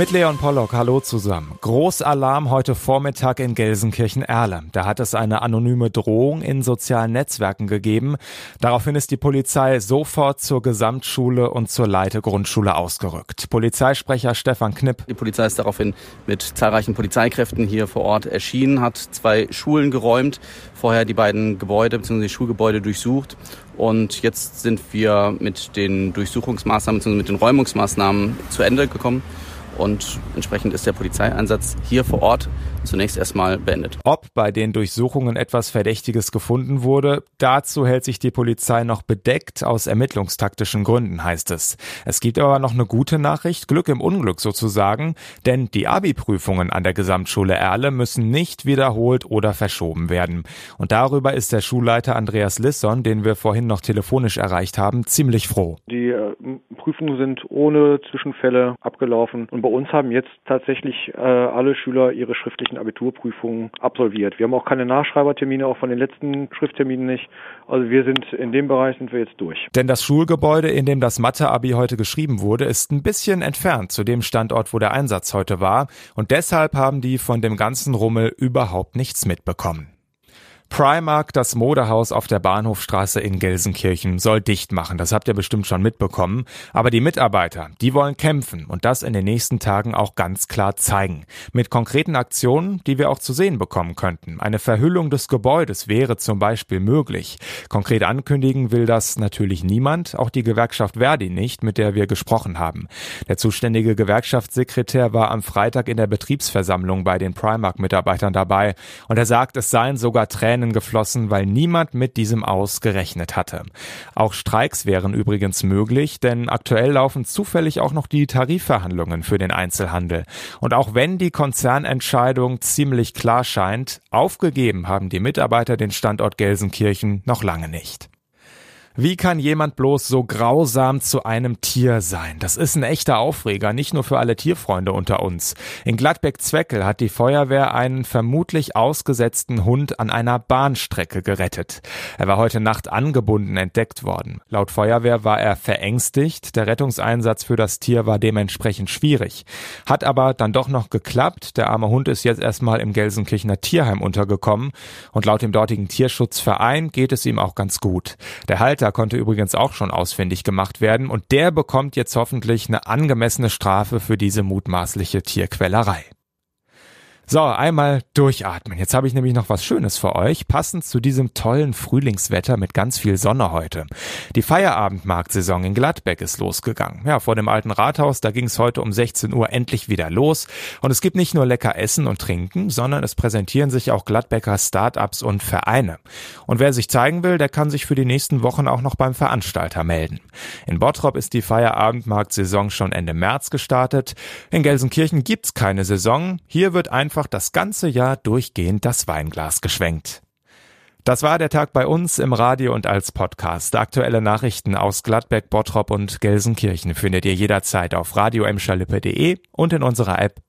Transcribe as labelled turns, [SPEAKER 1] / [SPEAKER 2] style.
[SPEAKER 1] Mit Leon Pollock, hallo zusammen. Großalarm heute Vormittag in Gelsenkirchen-Erle. Da hat es eine anonyme Drohung in sozialen Netzwerken gegeben. Daraufhin ist die Polizei sofort zur Gesamtschule und zur Leite Grundschule ausgerückt. Polizeisprecher Stefan Knipp.
[SPEAKER 2] Die Polizei ist daraufhin mit zahlreichen Polizeikräften hier vor Ort erschienen, hat zwei Schulen geräumt, vorher die beiden Gebäude bzw. die Schulgebäude durchsucht und jetzt sind wir mit den Durchsuchungsmaßnahmen bzw. mit den Räumungsmaßnahmen zu Ende gekommen und entsprechend ist der Polizeieinsatz hier vor Ort zunächst erstmal beendet.
[SPEAKER 1] Ob bei den Durchsuchungen etwas Verdächtiges gefunden wurde, dazu hält sich die Polizei noch bedeckt aus ermittlungstaktischen Gründen, heißt es. Es gibt aber noch eine gute Nachricht, Glück im Unglück sozusagen, denn die Abi-Prüfungen an der Gesamtschule Erle müssen nicht wiederholt oder verschoben werden. Und darüber ist der Schulleiter Andreas Lisson, den wir vorhin noch telefonisch erreicht haben, ziemlich froh.
[SPEAKER 3] Die äh, Prüfungen sind ohne Zwischenfälle abgelaufen und bei uns haben jetzt tatsächlich äh, alle Schüler ihre schriftlichen Abiturprüfungen absolviert. Wir haben auch keine Nachschreibertermine, auch von den letzten Schriftterminen nicht. Also wir sind in dem Bereich sind wir jetzt durch.
[SPEAKER 1] Denn das Schulgebäude, in dem das Mathe-Abi heute geschrieben wurde, ist ein bisschen entfernt zu dem Standort, wo der Einsatz heute war. Und deshalb haben die von dem ganzen Rummel überhaupt nichts mitbekommen. Primark, das Modehaus auf der Bahnhofstraße in Gelsenkirchen, soll dicht machen. Das habt ihr bestimmt schon mitbekommen. Aber die Mitarbeiter, die wollen kämpfen und das in den nächsten Tagen auch ganz klar zeigen. Mit konkreten Aktionen, die wir auch zu sehen bekommen könnten. Eine Verhüllung des Gebäudes wäre zum Beispiel möglich. Konkret ankündigen will das natürlich niemand, auch die Gewerkschaft Verdi nicht, mit der wir gesprochen haben. Der zuständige Gewerkschaftssekretär war am Freitag in der Betriebsversammlung bei den Primark-Mitarbeitern dabei und er sagt, es seien sogar Tränen Tränen geflossen, weil niemand mit diesem Aus hatte. Auch Streiks wären übrigens möglich, denn aktuell laufen zufällig auch noch die Tarifverhandlungen für den Einzelhandel. Und auch wenn die Konzernentscheidung ziemlich klar scheint, aufgegeben haben die Mitarbeiter den Standort Gelsenkirchen noch lange nicht. Wie kann jemand bloß so grausam zu einem Tier sein? Das ist ein echter Aufreger, nicht nur für alle Tierfreunde unter uns. In Gladbeck-Zweckel hat die Feuerwehr einen vermutlich ausgesetzten Hund an einer Bahnstrecke gerettet. Er war heute Nacht angebunden entdeckt worden. Laut Feuerwehr war er verängstigt. Der Rettungseinsatz für das Tier war dementsprechend schwierig. Hat aber dann doch noch geklappt. Der arme Hund ist jetzt erstmal im Gelsenkirchener Tierheim untergekommen. Und laut dem dortigen Tierschutzverein geht es ihm auch ganz gut. Der Halter Täter konnte übrigens auch schon ausfindig gemacht werden und der bekommt jetzt hoffentlich eine angemessene Strafe für diese mutmaßliche Tierquälerei. So, einmal durchatmen. Jetzt habe ich nämlich noch was Schönes für euch, passend zu diesem tollen Frühlingswetter mit ganz viel Sonne heute. Die Feierabendmarktsaison in Gladbeck ist losgegangen. Ja, vor dem alten Rathaus, da ging es heute um 16 Uhr endlich wieder los. Und es gibt nicht nur lecker Essen und Trinken, sondern es präsentieren sich auch Gladbecker Startups und Vereine. Und wer sich zeigen will, der kann sich für die nächsten Wochen auch noch beim Veranstalter melden. In Bottrop ist die Feierabendmarktsaison schon Ende März gestartet. In Gelsenkirchen gibt's keine Saison. Hier wird einfach einfach das ganze Jahr durchgehend das Weinglas geschwenkt. Das war der Tag bei uns im Radio und als Podcast. Aktuelle Nachrichten aus Gladbeck, Bottrop und Gelsenkirchen findet ihr jederzeit auf radioemschalippe.de und in unserer App